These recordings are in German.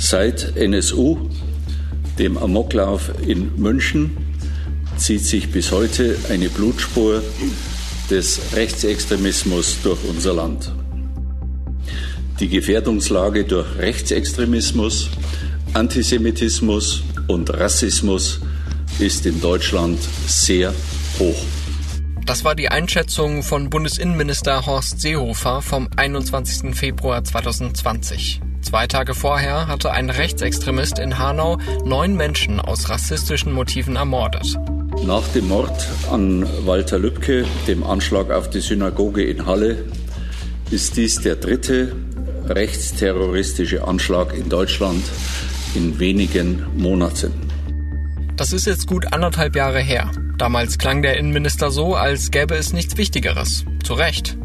Seit NSU, dem Amoklauf in München, zieht sich bis heute eine Blutspur des Rechtsextremismus durch unser Land. Die Gefährdungslage durch Rechtsextremismus, Antisemitismus und Rassismus ist in Deutschland sehr hoch. Das war die Einschätzung von Bundesinnenminister Horst Seehofer vom 21. Februar 2020. Zwei Tage vorher hatte ein Rechtsextremist in Hanau neun Menschen aus rassistischen Motiven ermordet. Nach dem Mord an Walter Lübcke, dem Anschlag auf die Synagoge in Halle, ist dies der dritte rechtsterroristische Anschlag in Deutschland in wenigen Monaten. Das ist jetzt gut anderthalb Jahre her. Damals klang der Innenminister so, als gäbe es nichts Wichtigeres. Zu Recht.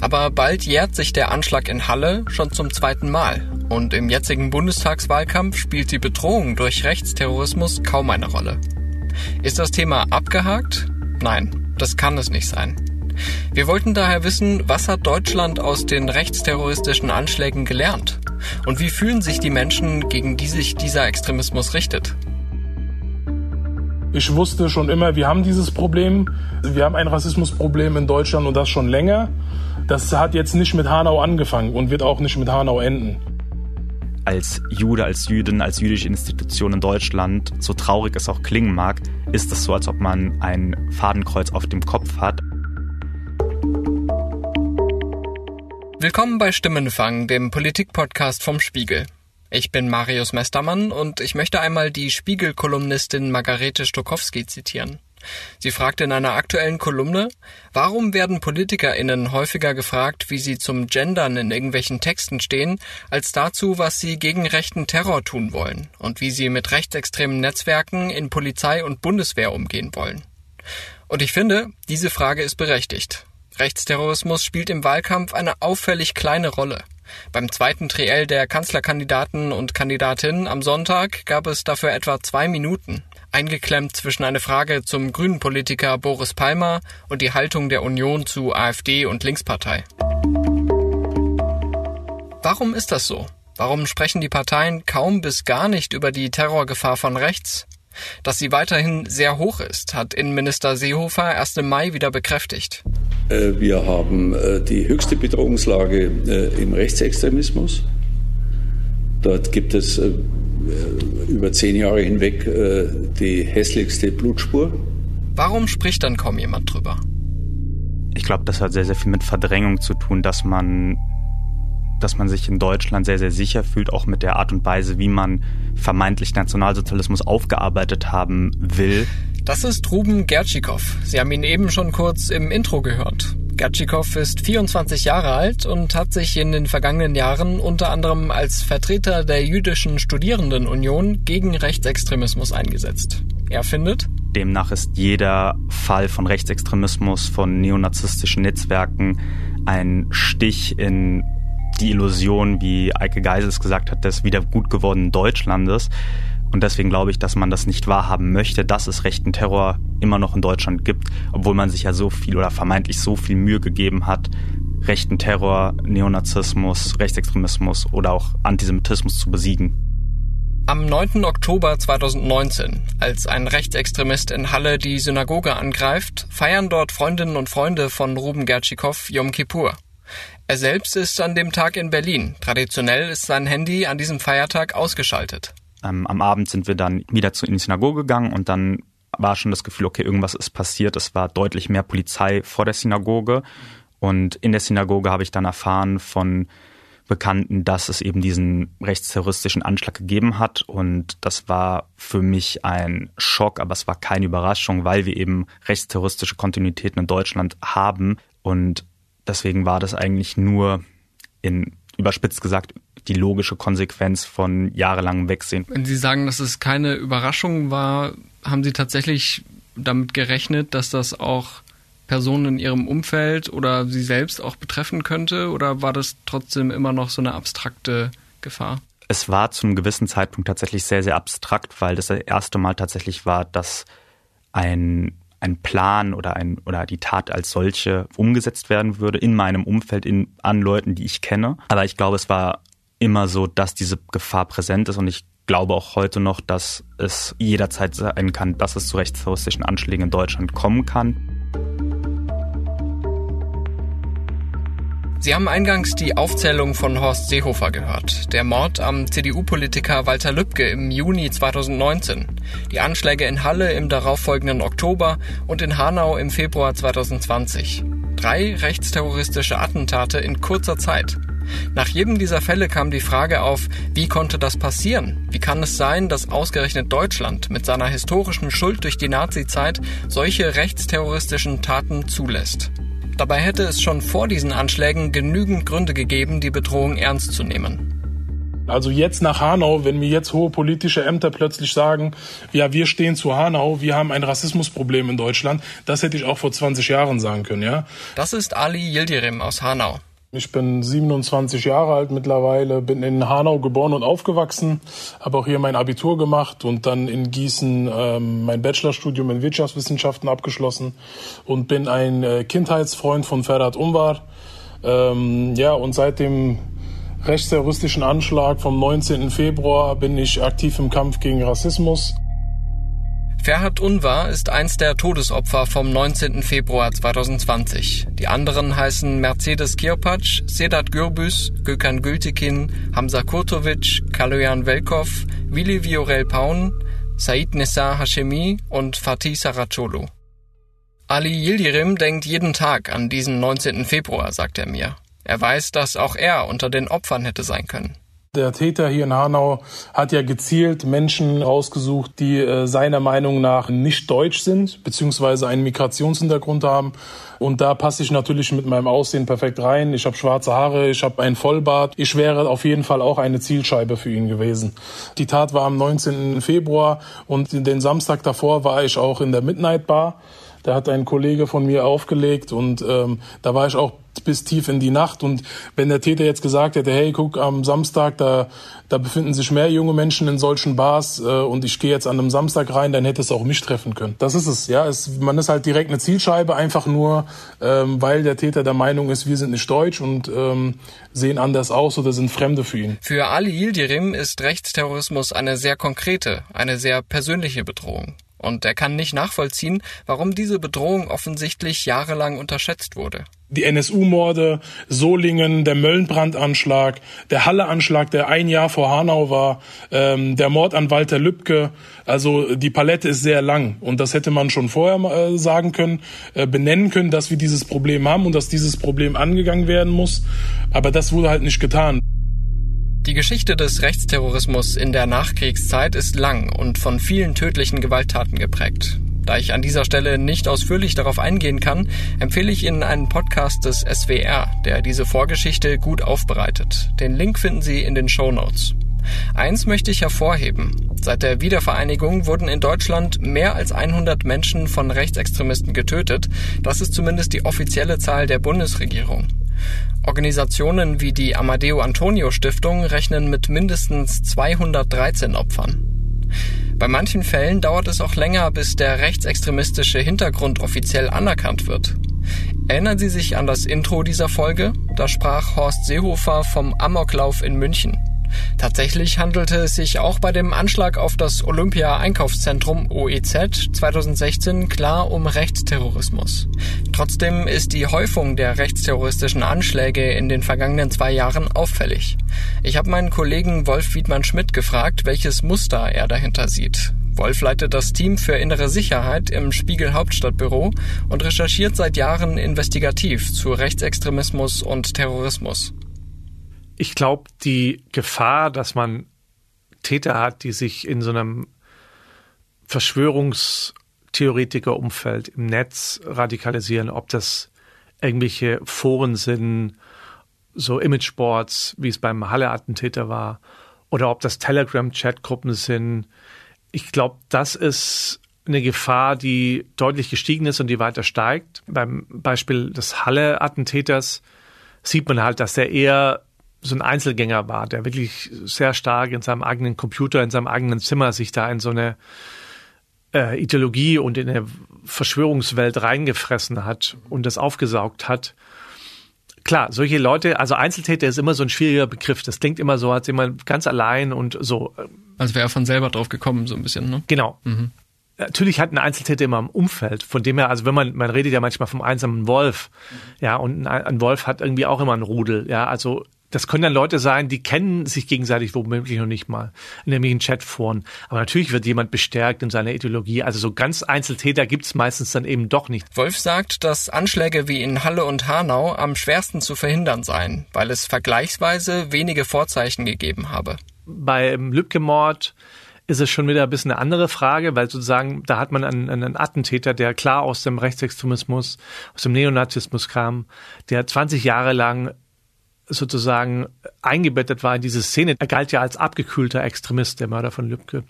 Aber bald jährt sich der Anschlag in Halle schon zum zweiten Mal. Und im jetzigen Bundestagswahlkampf spielt die Bedrohung durch Rechtsterrorismus kaum eine Rolle. Ist das Thema abgehakt? Nein, das kann es nicht sein. Wir wollten daher wissen, was hat Deutschland aus den rechtsterroristischen Anschlägen gelernt? Und wie fühlen sich die Menschen, gegen die sich dieser Extremismus richtet? Ich wusste schon immer, wir haben dieses Problem. Wir haben ein Rassismusproblem in Deutschland und das schon länger. Das hat jetzt nicht mit Hanau angefangen und wird auch nicht mit Hanau enden. Als Jude, als Jüdin, als jüdische Institution in Deutschland, so traurig es auch klingen mag, ist es so, als ob man ein Fadenkreuz auf dem Kopf hat. Willkommen bei Stimmenfang, dem Politikpodcast vom Spiegel. Ich bin Marius Mestermann und ich möchte einmal die Spiegel-Kolumnistin Margarete Stokowski zitieren. Sie fragte in einer aktuellen Kolumne, warum werden PolitikerInnen häufiger gefragt, wie sie zum Gendern in irgendwelchen Texten stehen, als dazu, was sie gegen rechten Terror tun wollen und wie sie mit rechtsextremen Netzwerken in Polizei und Bundeswehr umgehen wollen. Und ich finde, diese Frage ist berechtigt. Rechtsterrorismus spielt im Wahlkampf eine auffällig kleine Rolle. Beim zweiten Triell der Kanzlerkandidaten und Kandidatinnen am Sonntag gab es dafür etwa zwei Minuten, eingeklemmt zwischen eine Frage zum grünen Politiker Boris Palmer und die Haltung der Union zu AfD und Linkspartei. Warum ist das so? Warum sprechen die Parteien kaum bis gar nicht über die Terrorgefahr von rechts? Dass sie weiterhin sehr hoch ist, hat Innenminister Seehofer erst im Mai wieder bekräftigt. Äh, wir haben äh, die höchste Bedrohungslage äh, im Rechtsextremismus. Dort gibt es über zehn Jahre hinweg die hässlichste Blutspur. Warum spricht dann kaum jemand drüber? Ich glaube, das hat sehr, sehr viel mit Verdrängung zu tun, dass man dass man sich in Deutschland sehr, sehr sicher fühlt, auch mit der Art und Weise, wie man vermeintlich Nationalsozialismus aufgearbeitet haben will. Das ist Ruben Gertschikow. Sie haben ihn eben schon kurz im Intro gehört. Gertschikow ist 24 Jahre alt und hat sich in den vergangenen Jahren unter anderem als Vertreter der jüdischen Studierendenunion gegen Rechtsextremismus eingesetzt. Er findet, Demnach ist jeder Fall von Rechtsextremismus, von neonazistischen Netzwerken ein Stich in die Illusion, wie Eike Geisels gesagt hat, des wieder gut gewordenen Deutschlandes. Und deswegen glaube ich, dass man das nicht wahrhaben möchte, dass es rechten Terror immer noch in Deutschland gibt, obwohl man sich ja so viel oder vermeintlich so viel Mühe gegeben hat, rechten Terror, Neonazismus, Rechtsextremismus oder auch Antisemitismus zu besiegen. Am 9. Oktober 2019, als ein Rechtsextremist in Halle die Synagoge angreift, feiern dort Freundinnen und Freunde von Ruben Gertschikow Yom Kippur. Er selbst ist an dem Tag in Berlin. Traditionell ist sein Handy an diesem Feiertag ausgeschaltet. Ähm, am Abend sind wir dann wieder zu, in die Synagoge gegangen und dann war schon das Gefühl, okay, irgendwas ist passiert. Es war deutlich mehr Polizei vor der Synagoge. Und in der Synagoge habe ich dann erfahren von Bekannten, dass es eben diesen rechtsterroristischen Anschlag gegeben hat. Und das war für mich ein Schock, aber es war keine Überraschung, weil wir eben rechtsterroristische Kontinuitäten in Deutschland haben. Und Deswegen war das eigentlich nur in überspitzt gesagt die logische Konsequenz von jahrelangem Wegsehen. Wenn Sie sagen, dass es keine Überraschung war, haben Sie tatsächlich damit gerechnet, dass das auch Personen in Ihrem Umfeld oder Sie selbst auch betreffen könnte? Oder war das trotzdem immer noch so eine abstrakte Gefahr? Es war zum gewissen Zeitpunkt tatsächlich sehr, sehr abstrakt, weil das das erste Mal tatsächlich war, dass ein ein Plan oder ein oder die Tat als solche umgesetzt werden würde in meinem Umfeld in an Leuten, die ich kenne. Aber ich glaube, es war immer so, dass diese Gefahr präsent ist und ich glaube auch heute noch, dass es jederzeit sein kann, dass es zu rechtsterroristischen Anschlägen in Deutschland kommen kann. Sie haben eingangs die Aufzählung von Horst Seehofer gehört. Der Mord am CDU-Politiker Walter Lübcke im Juni 2019. Die Anschläge in Halle im darauffolgenden Oktober und in Hanau im Februar 2020. Drei rechtsterroristische Attentate in kurzer Zeit. Nach jedem dieser Fälle kam die Frage auf, wie konnte das passieren? Wie kann es sein, dass ausgerechnet Deutschland mit seiner historischen Schuld durch die Nazizeit solche rechtsterroristischen Taten zulässt? Dabei hätte es schon vor diesen Anschlägen genügend Gründe gegeben, die Bedrohung ernst zu nehmen. Also jetzt nach Hanau, wenn mir jetzt hohe politische Ämter plötzlich sagen, ja, wir stehen zu Hanau, wir haben ein Rassismusproblem in Deutschland, das hätte ich auch vor 20 Jahren sagen können, ja. Das ist Ali Yildirim aus Hanau. Ich bin 27 Jahre alt mittlerweile, bin in Hanau geboren und aufgewachsen, habe auch hier mein Abitur gemacht und dann in Gießen ähm, mein Bachelorstudium in Wirtschaftswissenschaften abgeschlossen und bin ein äh, Kindheitsfreund von Ferhat Umar. Ähm, ja, und seit dem rechtsterroristischen Anschlag vom 19. Februar bin ich aktiv im Kampf gegen Rassismus. Ferhat Unvar ist eins der Todesopfer vom 19. Februar 2020. Die anderen heißen Mercedes Kirpac, Sedat Gürbüz, Gökhan Gültekin, Hamza Kurtovic, Kaloyan Velkov, Willi Viorel Paun, Said Nessar Hashemi und Fatih Saracolo. Ali Yildirim denkt jeden Tag an diesen 19. Februar, sagt er mir. Er weiß, dass auch er unter den Opfern hätte sein können. Der Täter hier in Hanau hat ja gezielt Menschen ausgesucht, die äh, seiner Meinung nach nicht deutsch sind, beziehungsweise einen Migrationshintergrund haben. Und da passe ich natürlich mit meinem Aussehen perfekt rein. Ich habe schwarze Haare, ich habe einen Vollbart. Ich wäre auf jeden Fall auch eine Zielscheibe für ihn gewesen. Die Tat war am 19. Februar und den Samstag davor war ich auch in der Midnight Bar. Da hat ein Kollege von mir aufgelegt und ähm, da war ich auch bis tief in die Nacht. Und wenn der Täter jetzt gesagt hätte, hey, guck, am Samstag, da, da befinden sich mehr junge Menschen in solchen Bars äh, und ich gehe jetzt an einem Samstag rein, dann hätte es auch mich treffen können. Das ist es, ja. Es, man ist halt direkt eine Zielscheibe, einfach nur, ähm, weil der Täter der Meinung ist, wir sind nicht deutsch und ähm, sehen anders aus oder sind Fremde für ihn. Für Ali Yildirim ist Rechtsterrorismus eine sehr konkrete, eine sehr persönliche Bedrohung. Und er kann nicht nachvollziehen, warum diese Bedrohung offensichtlich jahrelang unterschätzt wurde. Die NSU-Morde, Solingen, der Möllenbrand-Anschlag, der Halle-Anschlag, der ein Jahr vor Hanau war, ähm, der Mord an Walter Lübcke. Also die Palette ist sehr lang und das hätte man schon vorher äh, sagen können, äh, benennen können, dass wir dieses Problem haben und dass dieses Problem angegangen werden muss. Aber das wurde halt nicht getan. Die Geschichte des Rechtsterrorismus in der Nachkriegszeit ist lang und von vielen tödlichen Gewalttaten geprägt. Da ich an dieser Stelle nicht ausführlich darauf eingehen kann, empfehle ich Ihnen einen Podcast des SWR, der diese Vorgeschichte gut aufbereitet. Den Link finden Sie in den Show Notes. Eins möchte ich hervorheben. Seit der Wiedervereinigung wurden in Deutschland mehr als 100 Menschen von Rechtsextremisten getötet. Das ist zumindest die offizielle Zahl der Bundesregierung. Organisationen wie die Amadeo Antonio Stiftung rechnen mit mindestens 213 Opfern. Bei manchen Fällen dauert es auch länger, bis der rechtsextremistische Hintergrund offiziell anerkannt wird. Erinnern Sie sich an das Intro dieser Folge? Da sprach Horst Seehofer vom Amoklauf in München. Tatsächlich handelte es sich auch bei dem Anschlag auf das Olympia-Einkaufszentrum OEZ 2016 klar um Rechtsterrorismus. Trotzdem ist die Häufung der rechtsterroristischen Anschläge in den vergangenen zwei Jahren auffällig. Ich habe meinen Kollegen Wolf Wiedmann-Schmidt gefragt, welches Muster er dahinter sieht. Wolf leitet das Team für innere Sicherheit im Spiegel Hauptstadtbüro und recherchiert seit Jahren investigativ zu Rechtsextremismus und Terrorismus ich glaube, die Gefahr, dass man Täter hat, die sich in so einem Verschwörungstheoretiker-Umfeld im Netz radikalisieren, ob das irgendwelche Foren sind, so Imageboards, wie es beim Halle-Attentäter war, oder ob das Telegram-Chatgruppen sind. Ich glaube, das ist eine Gefahr, die deutlich gestiegen ist und die weiter steigt. Beim Beispiel des Halle-Attentäters sieht man halt, dass er eher so ein Einzelgänger war, der wirklich sehr stark in seinem eigenen Computer, in seinem eigenen Zimmer sich da in so eine äh, Ideologie und in eine Verschwörungswelt reingefressen hat und das aufgesaugt hat. klar, solche Leute, also Einzeltäter ist immer so ein schwieriger Begriff. Das klingt immer so, als jemand ganz allein und so. Also wäre er von selber drauf gekommen, so ein bisschen, ne? Genau. Mhm. Natürlich hat ein Einzeltäter immer ein Umfeld, von dem her, also wenn man, man redet ja manchmal vom einsamen Wolf, ja, und ein, ein Wolf hat irgendwie auch immer ein Rudel, ja, also das können dann Leute sein, die kennen sich gegenseitig womöglich noch nicht mal in irgendwelchen Chatforen. Aber natürlich wird jemand bestärkt in seiner Ideologie. Also so ganz Einzeltäter gibt's meistens dann eben doch nicht. Wolf sagt, dass Anschläge wie in Halle und Hanau am schwersten zu verhindern seien, weil es vergleichsweise wenige Vorzeichen gegeben habe. Beim Lübcke-Mord ist es schon wieder ein bisschen eine andere Frage, weil sozusagen da hat man einen, einen Attentäter, der klar aus dem Rechtsextremismus, aus dem Neonazismus kam, der 20 Jahre lang sozusagen eingebettet war in diese Szene. Er galt ja als abgekühlter Extremist, der Mörder von Lübcke.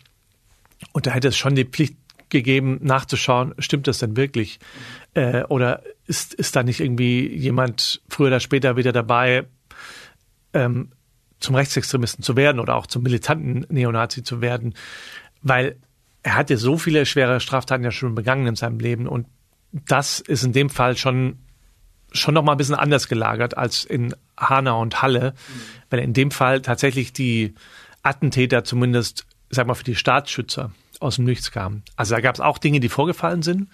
Und da hätte es schon die Pflicht gegeben, nachzuschauen, stimmt das denn wirklich? Äh, oder ist, ist da nicht irgendwie jemand früher oder später wieder dabei, ähm, zum Rechtsextremisten zu werden oder auch zum militanten Neonazi zu werden? Weil er hat ja so viele schwere Straftaten ja schon begangen in seinem Leben und das ist in dem Fall schon schon noch mal ein bisschen anders gelagert als in Hanau und Halle, mhm. weil in dem Fall tatsächlich die Attentäter zumindest, sag mal, für die Staatsschützer aus dem Nichts kamen. Also da gab es auch Dinge, die vorgefallen sind.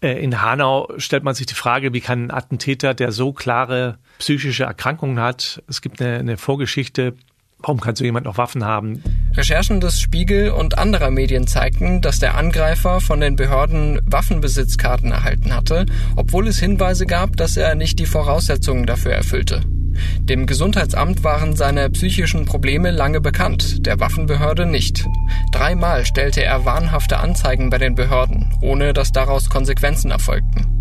Äh, in Hanau stellt man sich die Frage, wie kann ein Attentäter, der so klare psychische Erkrankungen hat, es gibt eine, eine Vorgeschichte, Warum kann so jemand noch Waffen haben? Recherchen des Spiegel und anderer Medien zeigten, dass der Angreifer von den Behörden Waffenbesitzkarten erhalten hatte, obwohl es Hinweise gab, dass er nicht die Voraussetzungen dafür erfüllte. Dem Gesundheitsamt waren seine psychischen Probleme lange bekannt, der Waffenbehörde nicht. Dreimal stellte er wahnhafte Anzeigen bei den Behörden, ohne dass daraus Konsequenzen erfolgten.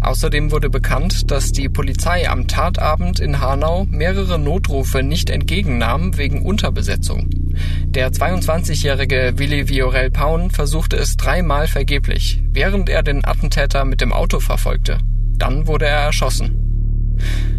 Außerdem wurde bekannt, dass die Polizei am Tatabend in Hanau mehrere Notrufe nicht entgegennahm wegen Unterbesetzung. Der 22-jährige Willi Viorel Paun versuchte es dreimal vergeblich, während er den Attentäter mit dem Auto verfolgte. Dann wurde er erschossen.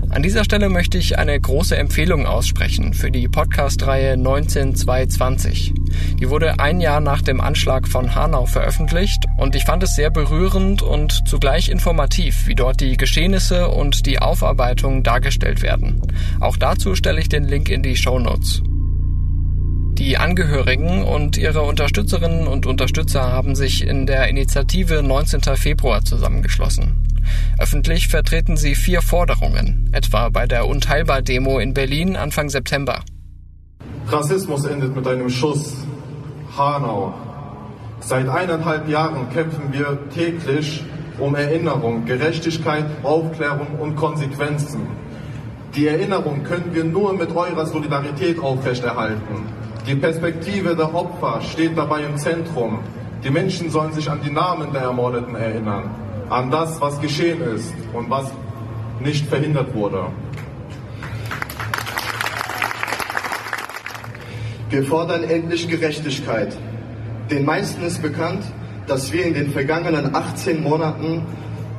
An dieser Stelle möchte ich eine große Empfehlung aussprechen für die Podcast-Reihe 19220. Die wurde ein Jahr nach dem Anschlag von Hanau veröffentlicht und ich fand es sehr berührend und zugleich informativ, wie dort die Geschehnisse und die Aufarbeitung dargestellt werden. Auch dazu stelle ich den Link in die Show Notes. Die Angehörigen und ihre Unterstützerinnen und Unterstützer haben sich in der Initiative 19. Februar zusammengeschlossen. Öffentlich vertreten sie vier Forderungen, etwa bei der Unteilbar-Demo in Berlin Anfang September. Rassismus endet mit einem Schuss. Hanau. Seit eineinhalb Jahren kämpfen wir täglich um Erinnerung, Gerechtigkeit, Aufklärung und Konsequenzen. Die Erinnerung können wir nur mit eurer Solidarität aufrechterhalten. Die Perspektive der Opfer steht dabei im Zentrum. Die Menschen sollen sich an die Namen der Ermordeten erinnern an das, was geschehen ist und was nicht verhindert wurde. Wir fordern endlich Gerechtigkeit. Den meisten ist bekannt, dass wir in den vergangenen 18 Monaten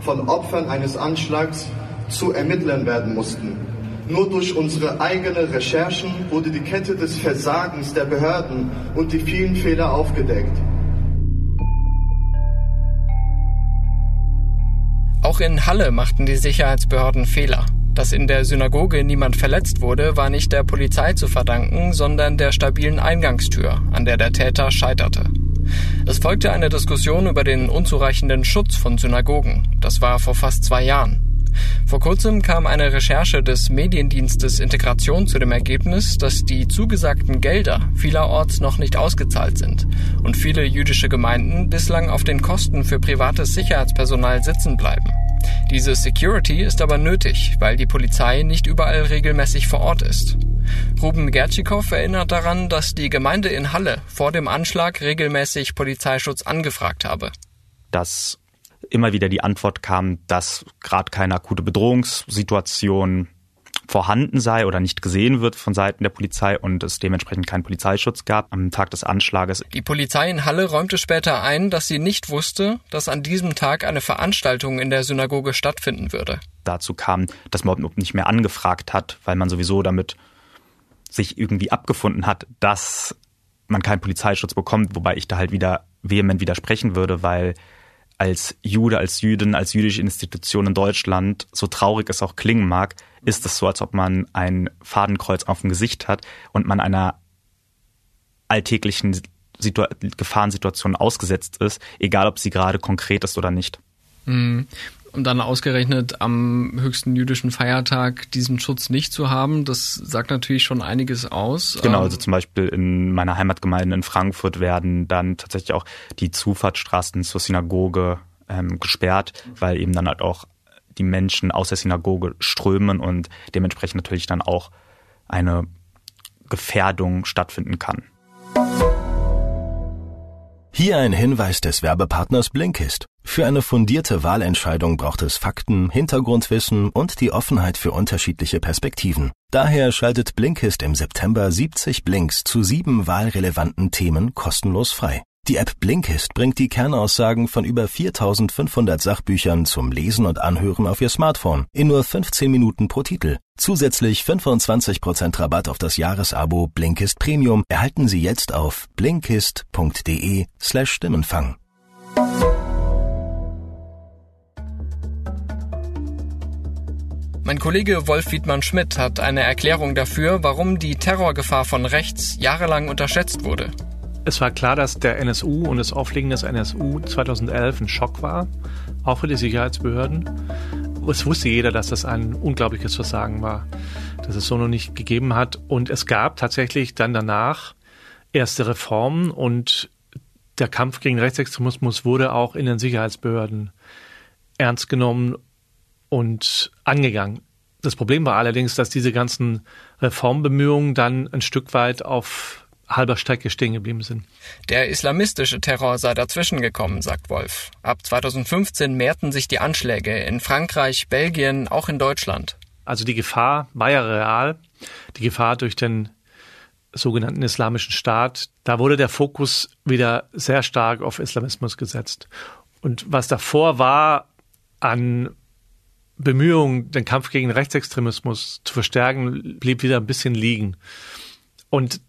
von Opfern eines Anschlags zu ermitteln werden mussten. Nur durch unsere eigene Recherchen wurde die Kette des Versagens der Behörden und die vielen Fehler aufgedeckt. Auch in Halle machten die Sicherheitsbehörden Fehler. Dass in der Synagoge niemand verletzt wurde, war nicht der Polizei zu verdanken, sondern der stabilen Eingangstür, an der der Täter scheiterte. Es folgte eine Diskussion über den unzureichenden Schutz von Synagogen. Das war vor fast zwei Jahren. Vor kurzem kam eine Recherche des Mediendienstes Integration zu dem Ergebnis, dass die zugesagten Gelder vielerorts noch nicht ausgezahlt sind und viele jüdische Gemeinden bislang auf den Kosten für privates Sicherheitspersonal sitzen bleiben. Diese Security ist aber nötig, weil die Polizei nicht überall regelmäßig vor Ort ist. Ruben Gertschikow erinnert daran, dass die Gemeinde in Halle vor dem Anschlag regelmäßig Polizeischutz angefragt habe. Das immer wieder die Antwort kam, dass gerade keine akute Bedrohungssituation vorhanden sei oder nicht gesehen wird von Seiten der Polizei und es dementsprechend keinen Polizeischutz gab am Tag des Anschlages. Die Polizei in Halle räumte später ein, dass sie nicht wusste, dass an diesem Tag eine Veranstaltung in der Synagoge stattfinden würde. Dazu kam, dass man nicht mehr angefragt hat, weil man sowieso damit sich irgendwie abgefunden hat, dass man keinen Polizeischutz bekommt, wobei ich da halt wieder vehement widersprechen würde, weil als Jude, als Jüdin, als jüdische Institution in Deutschland, so traurig es auch klingen mag, ist es so, als ob man ein Fadenkreuz auf dem Gesicht hat und man einer alltäglichen Situ Gefahrensituation ausgesetzt ist, egal ob sie gerade konkret ist oder nicht. Und dann ausgerechnet am höchsten jüdischen Feiertag diesen Schutz nicht zu haben, das sagt natürlich schon einiges aus. Genau, ähm, also zum Beispiel in meiner Heimatgemeinde in Frankfurt werden dann tatsächlich auch die Zufahrtsstraßen zur Synagoge ähm, gesperrt, weil eben dann halt auch die Menschen aus der Synagoge strömen und dementsprechend natürlich dann auch eine Gefährdung stattfinden kann. Hier ein Hinweis des Werbepartners Blinkist. Für eine fundierte Wahlentscheidung braucht es Fakten, Hintergrundwissen und die Offenheit für unterschiedliche Perspektiven. Daher schaltet Blinkist im September 70 Blinks zu sieben wahlrelevanten Themen kostenlos frei. Die App Blinkist bringt die Kernaussagen von über 4500 Sachbüchern zum Lesen und Anhören auf Ihr Smartphone in nur 15 Minuten pro Titel. Zusätzlich 25% Rabatt auf das Jahresabo Blinkist Premium erhalten Sie jetzt auf blinkist.de slash Stimmenfang. Mein Kollege Wolf Wiedmann-Schmidt hat eine Erklärung dafür, warum die Terrorgefahr von rechts jahrelang unterschätzt wurde. Es war klar, dass der NSU und das Auflegen des NSU 2011 ein Schock war, auch für die Sicherheitsbehörden. Es wusste jeder, dass das ein unglaubliches Versagen war, dass es so noch nicht gegeben hat. Und es gab tatsächlich dann danach erste Reformen und der Kampf gegen Rechtsextremismus wurde auch in den Sicherheitsbehörden ernst genommen und angegangen. Das Problem war allerdings, dass diese ganzen Reformbemühungen dann ein Stück weit auf halber Strecke stehen geblieben sind. Der islamistische Terror sei dazwischen gekommen, sagt Wolf. Ab 2015 mehrten sich die Anschläge in Frankreich, Belgien, auch in Deutschland. Also die Gefahr war ja real. Die Gefahr durch den sogenannten Islamischen Staat. Da wurde der Fokus wieder sehr stark auf Islamismus gesetzt. Und was davor war an Bemühungen, den Kampf gegen Rechtsextremismus zu verstärken, blieb wieder ein bisschen liegen. Und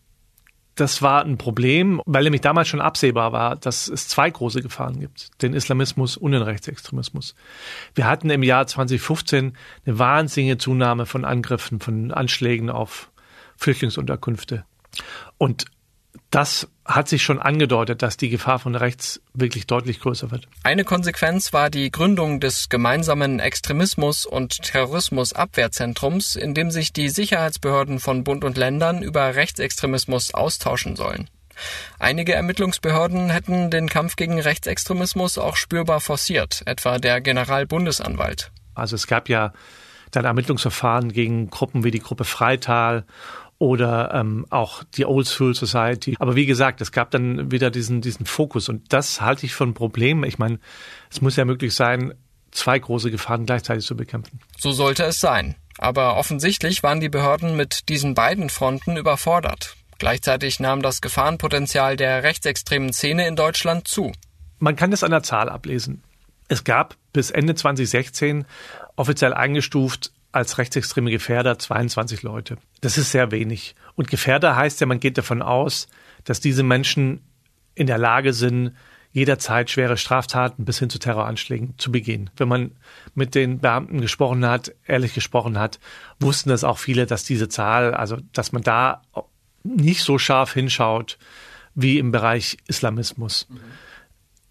das war ein Problem, weil nämlich damals schon absehbar war, dass es zwei große Gefahren gibt, den Islamismus und den Rechtsextremismus. Wir hatten im Jahr 2015 eine wahnsinnige Zunahme von Angriffen, von Anschlägen auf Flüchtlingsunterkünfte. Und das hat sich schon angedeutet, dass die Gefahr von rechts wirklich deutlich größer wird. Eine Konsequenz war die Gründung des gemeinsamen Extremismus- und Terrorismusabwehrzentrums, in dem sich die Sicherheitsbehörden von Bund und Ländern über Rechtsextremismus austauschen sollen. Einige Ermittlungsbehörden hätten den Kampf gegen Rechtsextremismus auch spürbar forciert, etwa der Generalbundesanwalt. Also es gab ja dann Ermittlungsverfahren gegen Gruppen wie die Gruppe Freital oder ähm, auch die Old School Society. Aber wie gesagt, es gab dann wieder diesen, diesen Fokus und das halte ich für ein Problem. Ich meine, es muss ja möglich sein, zwei große Gefahren gleichzeitig zu bekämpfen. So sollte es sein. Aber offensichtlich waren die Behörden mit diesen beiden Fronten überfordert. Gleichzeitig nahm das Gefahrenpotenzial der rechtsextremen Szene in Deutschland zu. Man kann das an der Zahl ablesen. Es gab bis Ende 2016 offiziell eingestuft als rechtsextreme Gefährder 22 Leute. Das ist sehr wenig. Und Gefährder heißt ja, man geht davon aus, dass diese Menschen in der Lage sind, jederzeit schwere Straftaten bis hin zu Terroranschlägen zu begehen. Wenn man mit den Beamten gesprochen hat, ehrlich gesprochen hat, wussten das auch viele, dass diese Zahl, also dass man da nicht so scharf hinschaut wie im Bereich Islamismus. Mhm.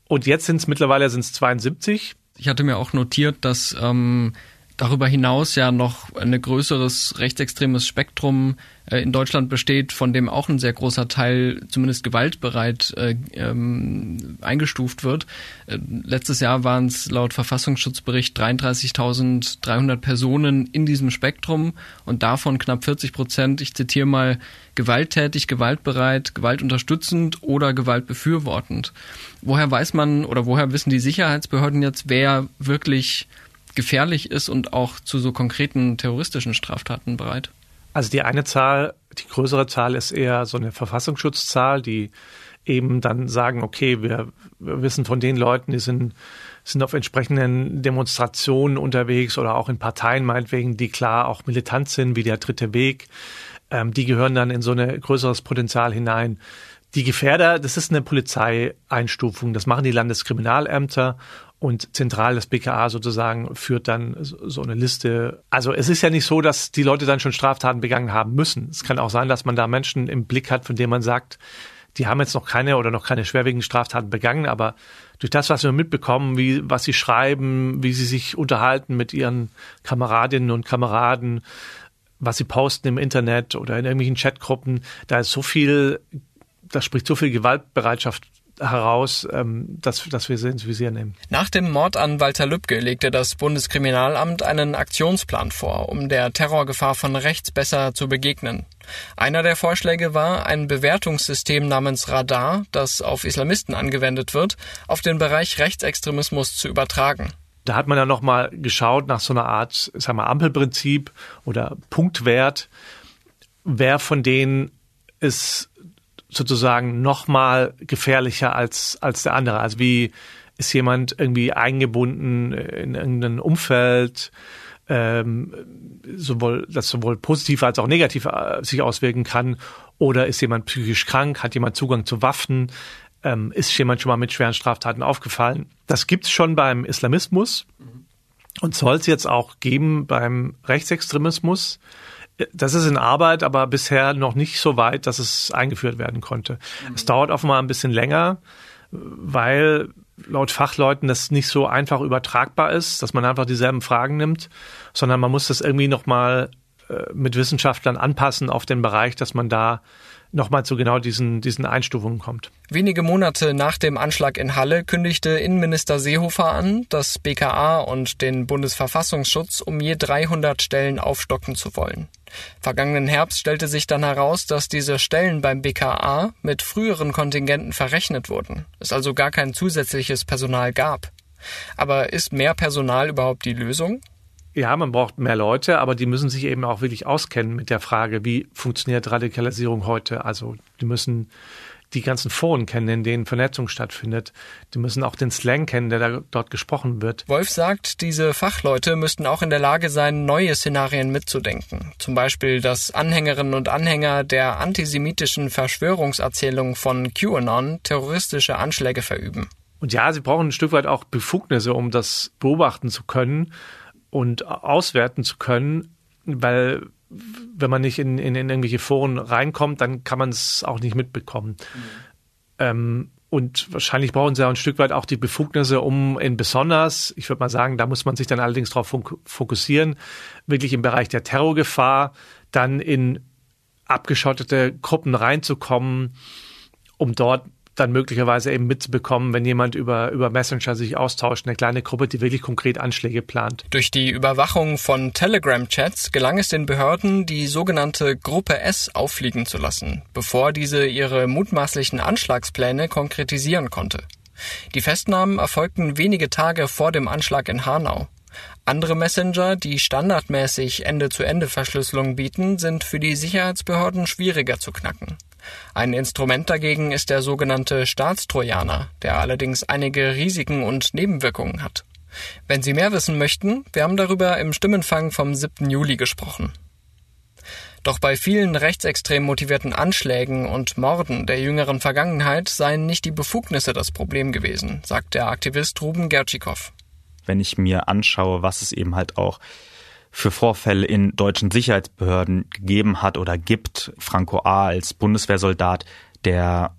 Und jetzt sind es mittlerweile sind es 72. Ich hatte mir auch notiert, dass ähm, darüber hinaus ja noch ein größeres rechtsextremes Spektrum äh, in Deutschland besteht, von dem auch ein sehr großer Teil zumindest gewaltbereit äh, ähm, eingestuft wird. Äh, letztes Jahr waren es laut Verfassungsschutzbericht 33.300 Personen in diesem Spektrum und davon knapp 40 Prozent, ich zitiere mal, gewalttätig, gewaltbereit, gewaltunterstützend oder gewaltbefürwortend. Woher weiß man oder woher wissen die Sicherheitsbehörden jetzt, wer wirklich gefährlich ist und auch zu so konkreten terroristischen Straftaten bereit? Also die eine Zahl, die größere Zahl ist eher so eine Verfassungsschutzzahl, die eben dann sagen, okay, wir, wir wissen von den Leuten, die sind, sind auf entsprechenden Demonstrationen unterwegs oder auch in Parteien meinetwegen, die klar auch militant sind, wie der Dritte Weg. Ähm, die gehören dann in so ein größeres Potenzial hinein. Die Gefährder, das ist eine Polizeieinstufung, das machen die Landeskriminalämter Und zentral das BKA sozusagen führt dann so eine Liste. Also es ist ja nicht so, dass die Leute dann schon Straftaten begangen haben müssen. Es kann auch sein, dass man da Menschen im Blick hat, von denen man sagt, die haben jetzt noch keine oder noch keine schwerwiegenden Straftaten begangen, aber durch das, was wir mitbekommen, wie, was sie schreiben, wie sie sich unterhalten mit ihren Kameradinnen und Kameraden, was sie posten im Internet oder in irgendwelchen Chatgruppen, da ist so viel, da spricht so viel Gewaltbereitschaft heraus, ähm, dass, dass wir sie ins Visier nehmen. Nach dem Mord an Walter Lübcke legte das Bundeskriminalamt einen Aktionsplan vor, um der Terrorgefahr von rechts besser zu begegnen. Einer der Vorschläge war, ein Bewertungssystem namens Radar, das auf Islamisten angewendet wird, auf den Bereich Rechtsextremismus zu übertragen. Da hat man ja nochmal geschaut nach so einer Art, sagen wir, Ampelprinzip oder Punktwert, wer von denen ist sozusagen nochmal gefährlicher als, als der andere. Also wie ist jemand irgendwie eingebunden in irgendein Umfeld, ähm, sowohl, das sowohl positiv als auch negativ äh, sich auswirken kann, oder ist jemand psychisch krank, hat jemand Zugang zu Waffen, ähm, ist jemand schon mal mit schweren Straftaten aufgefallen. Das gibt's schon beim Islamismus und soll es jetzt auch geben beim Rechtsextremismus. Das ist in Arbeit, aber bisher noch nicht so weit, dass es eingeführt werden konnte. Mhm. Es dauert offenbar ein bisschen länger, weil laut Fachleuten das nicht so einfach übertragbar ist, dass man einfach dieselben Fragen nimmt, sondern man muss das irgendwie nochmal äh, mit Wissenschaftlern anpassen auf den Bereich, dass man da nochmal zu genau diesen, diesen Einstufungen kommt. Wenige Monate nach dem Anschlag in Halle kündigte Innenminister Seehofer an, das BKA und den Bundesverfassungsschutz um je 300 Stellen aufstocken zu wollen. Vergangenen Herbst stellte sich dann heraus, dass diese Stellen beim BKA mit früheren Kontingenten verrechnet wurden, es also gar kein zusätzliches Personal gab. Aber ist mehr Personal überhaupt die Lösung? Ja, man braucht mehr Leute, aber die müssen sich eben auch wirklich auskennen mit der Frage, wie funktioniert Radikalisierung heute. Also die müssen die ganzen Foren kennen, in denen Vernetzung stattfindet. Die müssen auch den Slang kennen, der da dort gesprochen wird. Wolf sagt, diese Fachleute müssten auch in der Lage sein, neue Szenarien mitzudenken. Zum Beispiel, dass Anhängerinnen und Anhänger der antisemitischen Verschwörungserzählung von QAnon terroristische Anschläge verüben. Und ja, sie brauchen ein Stück weit auch Befugnisse, um das beobachten zu können und auswerten zu können, weil wenn man nicht in, in, in irgendwelche Foren reinkommt, dann kann man es auch nicht mitbekommen. Mhm. Ähm, und wahrscheinlich brauchen sie auch ein Stück weit auch die Befugnisse, um in besonders, ich würde mal sagen, da muss man sich dann allerdings darauf fokussieren, wirklich im Bereich der Terrorgefahr dann in abgeschottete Gruppen reinzukommen, um dort dann möglicherweise eben mitzubekommen, wenn jemand über, über Messenger sich austauscht, eine kleine Gruppe, die wirklich konkret Anschläge plant. Durch die Überwachung von Telegram-Chats gelang es den Behörden, die sogenannte Gruppe S auffliegen zu lassen, bevor diese ihre mutmaßlichen Anschlagspläne konkretisieren konnte. Die Festnahmen erfolgten wenige Tage vor dem Anschlag in Hanau. Andere Messenger, die standardmäßig Ende-zu-Ende-Verschlüsselung bieten, sind für die Sicherheitsbehörden schwieriger zu knacken. Ein Instrument dagegen ist der sogenannte Staatstrojaner, der allerdings einige Risiken und Nebenwirkungen hat. Wenn Sie mehr wissen möchten, wir haben darüber im Stimmenfang vom 7. Juli gesprochen. Doch bei vielen rechtsextrem motivierten Anschlägen und Morden der jüngeren Vergangenheit seien nicht die Befugnisse das Problem gewesen, sagt der Aktivist Ruben Gertschikow. Wenn ich mir anschaue, was es eben halt auch für Vorfälle in deutschen Sicherheitsbehörden gegeben hat oder gibt. Franco A. als Bundeswehrsoldat, der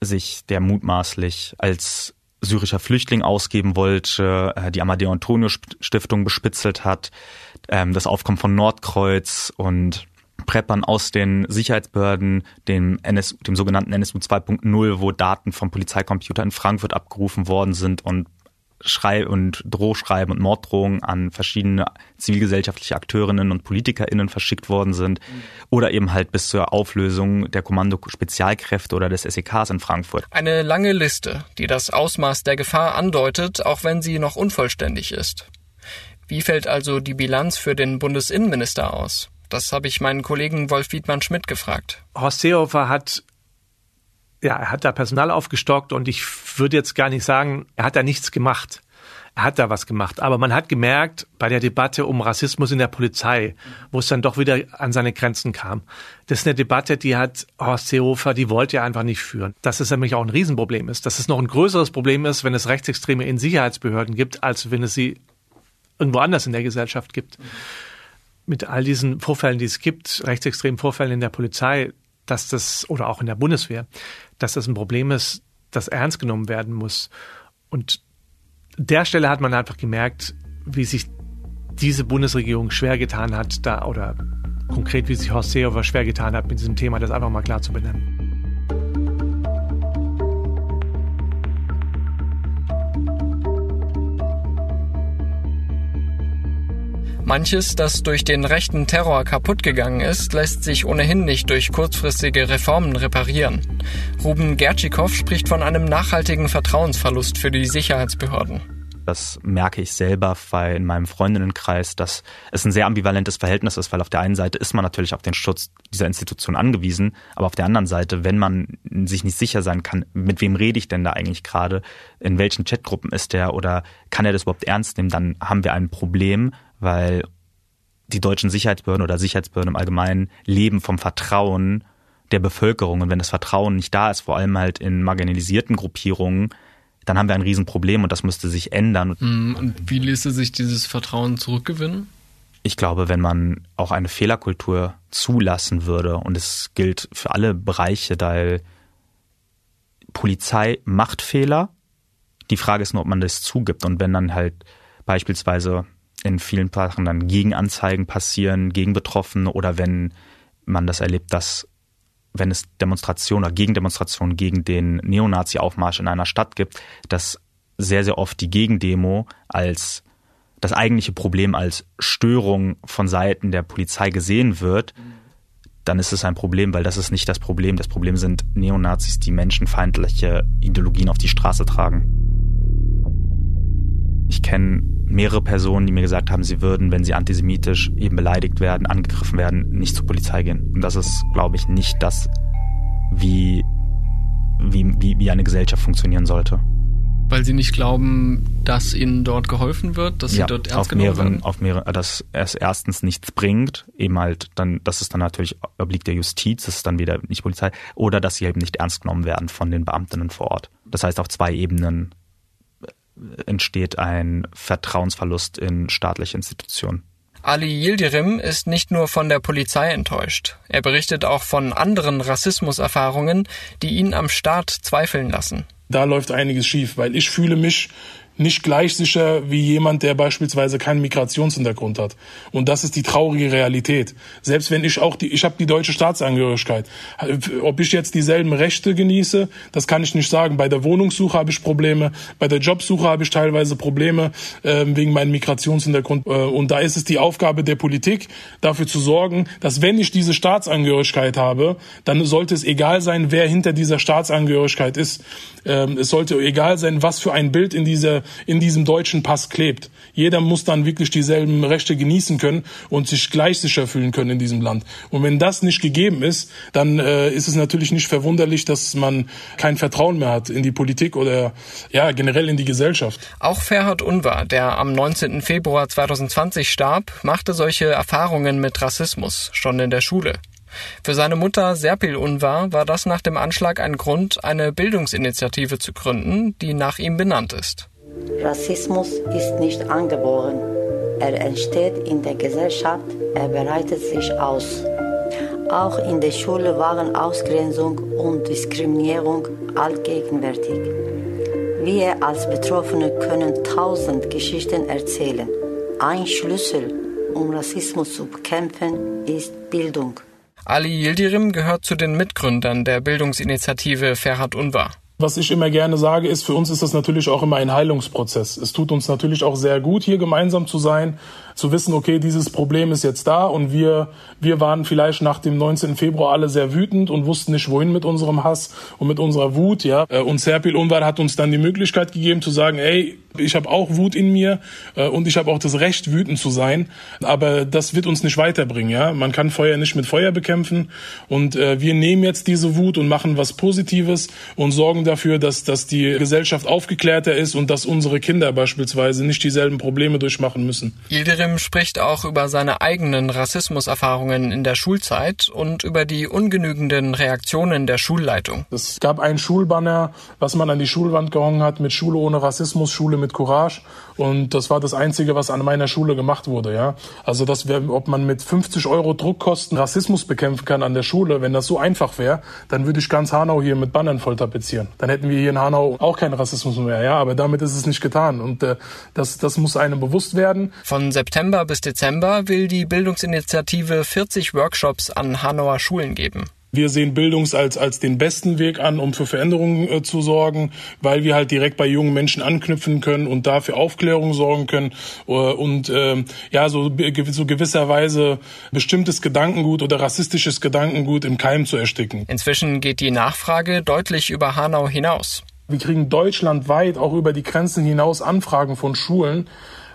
sich, der mutmaßlich als syrischer Flüchtling ausgeben wollte, äh, die Amadeo Antonio Stiftung bespitzelt hat, ähm, das Aufkommen von Nordkreuz und Preppern aus den Sicherheitsbehörden, dem, NS, dem sogenannten NSU 2.0, wo Daten vom Polizeicomputer in Frankfurt abgerufen worden sind und Schrei und Drohschreiben und Morddrohungen an verschiedene zivilgesellschaftliche Akteurinnen und PolitikerInnen verschickt worden sind mhm. oder eben halt bis zur Auflösung der Kommando Spezialkräfte oder des SEKs in Frankfurt. Eine lange Liste, die das Ausmaß der Gefahr andeutet, auch wenn sie noch unvollständig ist. Wie fällt also die Bilanz für den Bundesinnenminister aus? Das habe ich meinen Kollegen Wolf Wiedmann-Schmidt gefragt. Horst Seehofer hat ja, er hat da Personal aufgestockt und ich würde jetzt gar nicht sagen, er hat da nichts gemacht. er hat da was gemacht. Aber man hat gemerkt, bei der Debatte um Rassismus in der Polizei, wo es dann doch wieder an seine Grenzen kam, das ist eine Debatte, die hat Horst Seehofer, die wollte er einfach nicht führen. Dass es nämlich auch ein Riesenproblem ist. Dass es noch ein größeres Problem ist, wenn es Rechtsextreme in Sicherheitsbehörden gibt, als wenn es sie irgendwo anders in der Gesellschaft gibt. Mit all diesen Vorfällen, die es gibt, rechtsextremen Vorfällen in der Polizei, dass das, oder auch in der Bundeswehr, dass das ein Problem ist, das ernst genommen werden muss. Und der Stelle hat man einfach gemerkt, wie sich diese Bundesregierung schwer getan hat, da oder konkret wie sich Horst Seehofer schwer getan hat, mit diesem Thema das einfach mal klar zu benennen. Manches, das durch den rechten Terror kaputt gegangen ist, lässt sich ohnehin nicht durch kurzfristige Reformen reparieren. Ruben Gertschikow spricht von einem nachhaltigen Vertrauensverlust für die Sicherheitsbehörden. Das merke ich selber bei in meinem Freundinnenkreis, dass es ein sehr ambivalentes Verhältnis ist, weil auf der einen Seite ist man natürlich auf den Schutz dieser Institution angewiesen, aber auf der anderen Seite, wenn man sich nicht sicher sein kann, mit wem rede ich denn da eigentlich gerade, in welchen Chatgruppen ist der oder kann er das überhaupt ernst nehmen, dann haben wir ein Problem, weil die deutschen Sicherheitsbehörden oder Sicherheitsbehörden im Allgemeinen leben vom Vertrauen der Bevölkerung. Und wenn das Vertrauen nicht da ist, vor allem halt in marginalisierten Gruppierungen, dann haben wir ein Riesenproblem und das müsste sich ändern. Hm, und wie ließe sich dieses Vertrauen zurückgewinnen? Ich glaube, wenn man auch eine Fehlerkultur zulassen würde, und es gilt für alle Bereiche, da Polizei macht Fehler. Die Frage ist nur, ob man das zugibt. Und wenn dann halt beispielsweise in vielen Sachen dann Gegenanzeigen passieren gegen Betroffene oder wenn man das erlebt, dass wenn es Demonstrationen oder Gegendemonstrationen gegen den Neonazi-Aufmarsch in einer Stadt gibt, dass sehr, sehr oft die Gegendemo als das eigentliche Problem als Störung von Seiten der Polizei gesehen wird, dann ist es ein Problem, weil das ist nicht das Problem. Das Problem sind Neonazis, die menschenfeindliche Ideologien auf die Straße tragen. Ich kenne mehrere Personen, die mir gesagt haben, sie würden, wenn sie antisemitisch eben beleidigt werden, angegriffen werden, nicht zur Polizei gehen. Und das ist, glaube ich, nicht das, wie, wie, wie, wie eine Gesellschaft funktionieren sollte. Weil sie nicht glauben, dass ihnen dort geholfen wird, dass ja, sie dort ernst auf genommen mehreren, werden? Auf mehrere, dass es erstens nichts bringt, eben halt dann, das ist dann natürlich obliegt der Justiz, das ist dann wieder nicht Polizei, oder dass sie eben nicht ernst genommen werden von den Beamtinnen vor Ort. Das heißt, auf zwei Ebenen entsteht ein Vertrauensverlust in staatliche Institutionen. Ali Yildirim ist nicht nur von der Polizei enttäuscht. Er berichtet auch von anderen Rassismuserfahrungen, die ihn am Staat zweifeln lassen. Da läuft einiges schief, weil ich fühle mich nicht gleich sicher wie jemand, der beispielsweise keinen Migrationshintergrund hat. Und das ist die traurige Realität. Selbst wenn ich auch die, ich habe die deutsche Staatsangehörigkeit. Ob ich jetzt dieselben Rechte genieße, das kann ich nicht sagen. Bei der Wohnungssuche habe ich Probleme, bei der Jobsuche habe ich teilweise Probleme äh, wegen meinem Migrationshintergrund. Äh, und da ist es die Aufgabe der Politik, dafür zu sorgen, dass wenn ich diese Staatsangehörigkeit habe, dann sollte es egal sein, wer hinter dieser Staatsangehörigkeit ist. Ähm, es sollte egal sein, was für ein Bild in dieser in diesem deutschen Pass klebt. Jeder muss dann wirklich dieselben Rechte genießen können und sich gleich sicher fühlen können in diesem Land. Und wenn das nicht gegeben ist, dann äh, ist es natürlich nicht verwunderlich, dass man kein Vertrauen mehr hat in die Politik oder ja generell in die Gesellschaft. Auch Ferhat Unvar, der am 19. Februar 2020 starb, machte solche Erfahrungen mit Rassismus schon in der Schule. Für seine Mutter Serpil Unvar war das nach dem Anschlag ein Grund, eine Bildungsinitiative zu gründen, die nach ihm benannt ist. Rassismus ist nicht angeboren. Er entsteht in der Gesellschaft, er bereitet sich aus. Auch in der Schule waren Ausgrenzung und Diskriminierung allgegenwärtig. Wir als Betroffene können tausend Geschichten erzählen. Ein Schlüssel, um Rassismus zu bekämpfen, ist Bildung. Ali Yildirim gehört zu den Mitgründern der Bildungsinitiative Ferhat Unvar. Was ich immer gerne sage, ist, für uns ist das natürlich auch immer ein Heilungsprozess. Es tut uns natürlich auch sehr gut, hier gemeinsam zu sein, zu wissen, okay, dieses Problem ist jetzt da und wir, wir waren vielleicht nach dem 19. Februar alle sehr wütend und wussten nicht, wohin mit unserem Hass und mit unserer Wut, ja. Äh, und Serpil Unvar hat uns dann die Möglichkeit gegeben zu sagen, ey, ich habe auch Wut in mir äh, und ich habe auch das Recht, wütend zu sein. Aber das wird uns nicht weiterbringen, ja. Man kann Feuer nicht mit Feuer bekämpfen und äh, wir nehmen jetzt diese Wut und machen was Positives und sorgen dafür, dass, dass die Gesellschaft aufgeklärter ist und dass unsere Kinder beispielsweise nicht dieselben Probleme durchmachen müssen. Yildirim spricht auch über seine eigenen Rassismuserfahrungen in der Schulzeit und über die ungenügenden Reaktionen der Schulleitung. Es gab ein Schulbanner, was man an die Schulwand gehangen hat mit Schule ohne Rassismus, Schule mit Courage. Und das war das Einzige, was an meiner Schule gemacht wurde. Ja, Also, das wär, ob man mit 50 Euro Druckkosten Rassismus bekämpfen kann an der Schule, wenn das so einfach wäre, dann würde ich ganz Hanau hier mit Bannern voll tapezieren. Dann hätten wir hier in Hanau auch keinen Rassismus mehr. Ja, aber damit ist es nicht getan. Und äh, das, das muss einem bewusst werden. Von September bis Dezember will die Bildungsinitiative 40 Workshops an Hanauer Schulen geben. Wir sehen Bildungs als, als den besten Weg an, um für Veränderungen äh, zu sorgen, weil wir halt direkt bei jungen Menschen anknüpfen können und dafür Aufklärung sorgen können äh, und äh, ja, so, so gewisserweise bestimmtes Gedankengut oder rassistisches Gedankengut im Keim zu ersticken. Inzwischen geht die Nachfrage deutlich über Hanau hinaus. Wir kriegen deutschlandweit auch über die Grenzen hinaus Anfragen von Schulen,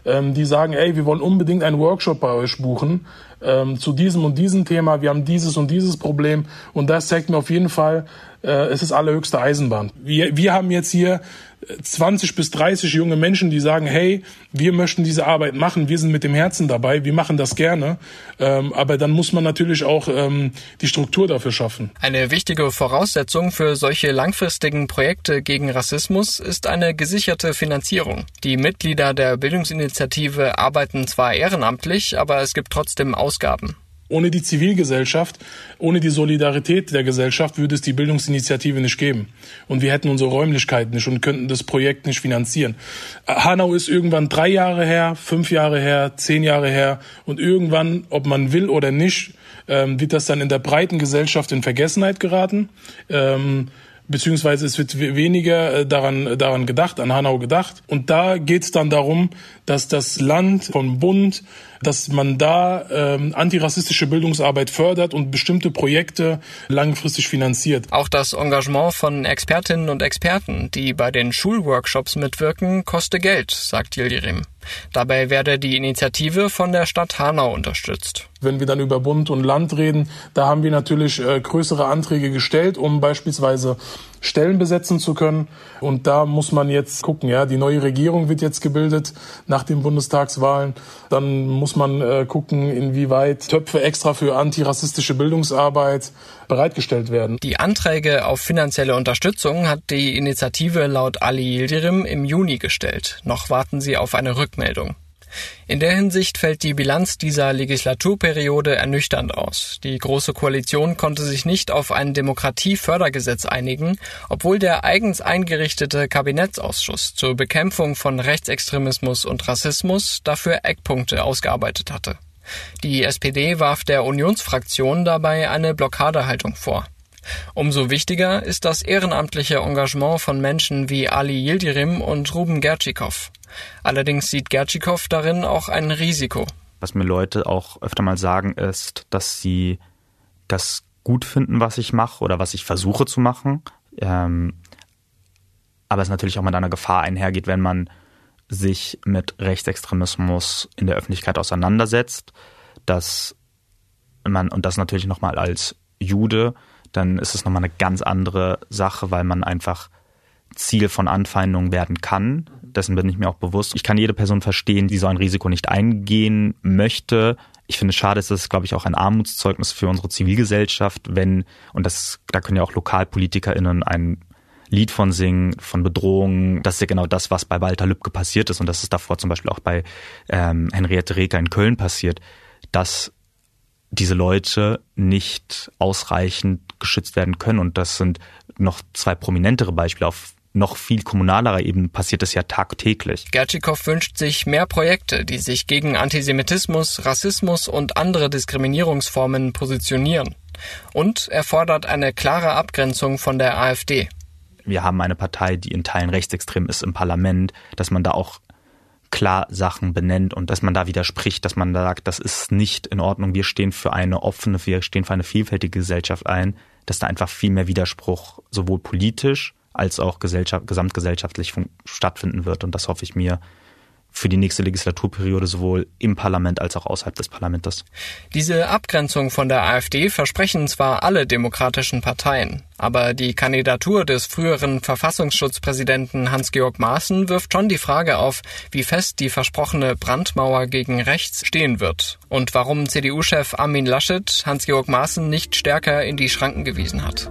ähm, die sagen, ey, wir wollen unbedingt einen Workshop bei euch buchen ähm, zu diesem und diesem Thema, wir haben dieses und dieses Problem. Und das zeigt mir auf jeden Fall, es ist allerhöchste Eisenbahn. Wir, wir haben jetzt hier 20 bis 30 junge Menschen, die sagen, hey, wir möchten diese Arbeit machen, wir sind mit dem Herzen dabei, wir machen das gerne, ähm, aber dann muss man natürlich auch ähm, die Struktur dafür schaffen. Eine wichtige Voraussetzung für solche langfristigen Projekte gegen Rassismus ist eine gesicherte Finanzierung. Die Mitglieder der Bildungsinitiative arbeiten zwar ehrenamtlich, aber es gibt trotzdem Ausgaben. Ohne die Zivilgesellschaft, ohne die Solidarität der Gesellschaft würde es die Bildungsinitiative nicht geben. Und wir hätten unsere Räumlichkeiten nicht und könnten das Projekt nicht finanzieren. Hanau ist irgendwann drei Jahre her, fünf Jahre her, zehn Jahre her. Und irgendwann, ob man will oder nicht, ähm, wird das dann in der breiten Gesellschaft in Vergessenheit geraten. Ähm, beziehungsweise es wird weniger äh, daran, daran gedacht, an Hanau gedacht. Und da geht es dann darum, dass das Land vom Bund, dass man da ähm, antirassistische Bildungsarbeit fördert und bestimmte Projekte langfristig finanziert. Auch das Engagement von Expertinnen und Experten, die bei den Schulworkshops mitwirken, koste Geld, sagt Yildirim. Dabei werde die Initiative von der Stadt Hanau unterstützt. Wenn wir dann über Bund und Land reden, da haben wir natürlich äh, größere Anträge gestellt, um beispielsweise Stellen besetzen zu können. Und da muss man jetzt gucken, ja, die neue Regierung wird jetzt gebildet nach den Bundestagswahlen. Dann muss man äh, gucken, inwieweit Töpfe extra für antirassistische Bildungsarbeit bereitgestellt werden. Die Anträge auf finanzielle Unterstützung hat die Initiative laut Ali Yildirim im Juni gestellt. Noch warten sie auf eine Rückmeldung. In der Hinsicht fällt die Bilanz dieser Legislaturperiode ernüchternd aus. Die Große Koalition konnte sich nicht auf ein Demokratiefördergesetz einigen, obwohl der eigens eingerichtete Kabinettsausschuss zur Bekämpfung von Rechtsextremismus und Rassismus dafür Eckpunkte ausgearbeitet hatte. Die SPD warf der Unionsfraktion dabei eine Blockadehaltung vor. Umso wichtiger ist das ehrenamtliche Engagement von Menschen wie Ali Yildirim und Ruben Gertschikow. Allerdings sieht Gertschikow darin auch ein Risiko. Was mir Leute auch öfter mal sagen, ist, dass sie das gut finden, was ich mache oder was ich versuche zu machen. Ähm, aber es natürlich auch mit einer Gefahr einhergeht, wenn man sich mit Rechtsextremismus in der Öffentlichkeit auseinandersetzt, dass man, und das natürlich nochmal als Jude, dann ist es nochmal eine ganz andere Sache, weil man einfach Ziel von Anfeindungen werden kann. Dessen bin ich mir auch bewusst. Ich kann jede Person verstehen, die so ein Risiko nicht eingehen möchte. Ich finde es schade, es ist, glaube ich, auch ein Armutszeugnis für unsere Zivilgesellschaft, wenn, und das, da können ja auch LokalpolitikerInnen ein Lied von singen, von Bedrohungen. Das ist ja genau das, was bei Walter Lübcke passiert ist und das ist davor zum Beispiel auch bei ähm, Henriette Reker in Köln passiert, dass diese Leute nicht ausreichend geschützt werden können. Und das sind noch zwei prominentere Beispiele. Auf noch viel kommunalerer Ebene passiert es ja tagtäglich. Gertschikow wünscht sich mehr Projekte, die sich gegen Antisemitismus, Rassismus und andere Diskriminierungsformen positionieren. Und er fordert eine klare Abgrenzung von der AfD. Wir haben eine Partei, die in Teilen rechtsextrem ist im Parlament, dass man da auch klar Sachen benennt und dass man da widerspricht, dass man da sagt, das ist nicht in Ordnung, wir stehen für eine offene, wir stehen für eine vielfältige Gesellschaft ein, dass da einfach viel mehr Widerspruch sowohl politisch als auch gesellschaft, gesamtgesellschaftlich stattfinden wird. Und das hoffe ich mir für die nächste Legislaturperiode sowohl im Parlament als auch außerhalb des Parlaments. Diese Abgrenzung von der AfD versprechen zwar alle demokratischen Parteien, aber die Kandidatur des früheren Verfassungsschutzpräsidenten Hans-Georg Maaßen wirft schon die Frage auf, wie fest die versprochene Brandmauer gegen rechts stehen wird und warum CDU-Chef Armin Laschet Hans-Georg Maaßen nicht stärker in die Schranken gewiesen hat.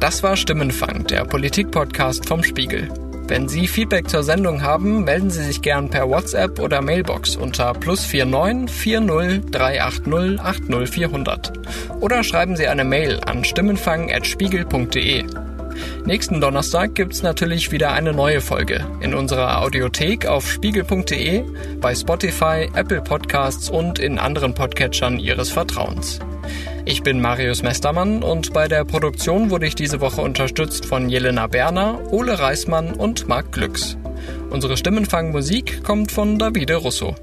Das war Stimmenfang, der Politik-Podcast vom Spiegel. Wenn Sie Feedback zur Sendung haben, melden Sie sich gern per WhatsApp oder Mailbox unter plus 49 40 380 80 400 oder schreiben Sie eine Mail an stimmenfang.spiegel.de. Nächsten Donnerstag gibt's natürlich wieder eine neue Folge in unserer Audiothek auf spiegel.de, bei Spotify, Apple Podcasts und in anderen Podcatchern Ihres Vertrauens. Ich bin Marius Mestermann und bei der Produktion wurde ich diese Woche unterstützt von Jelena Berner, Ole Reismann und Marc Glücks. Unsere Stimmenfangmusik kommt von Davide Russo.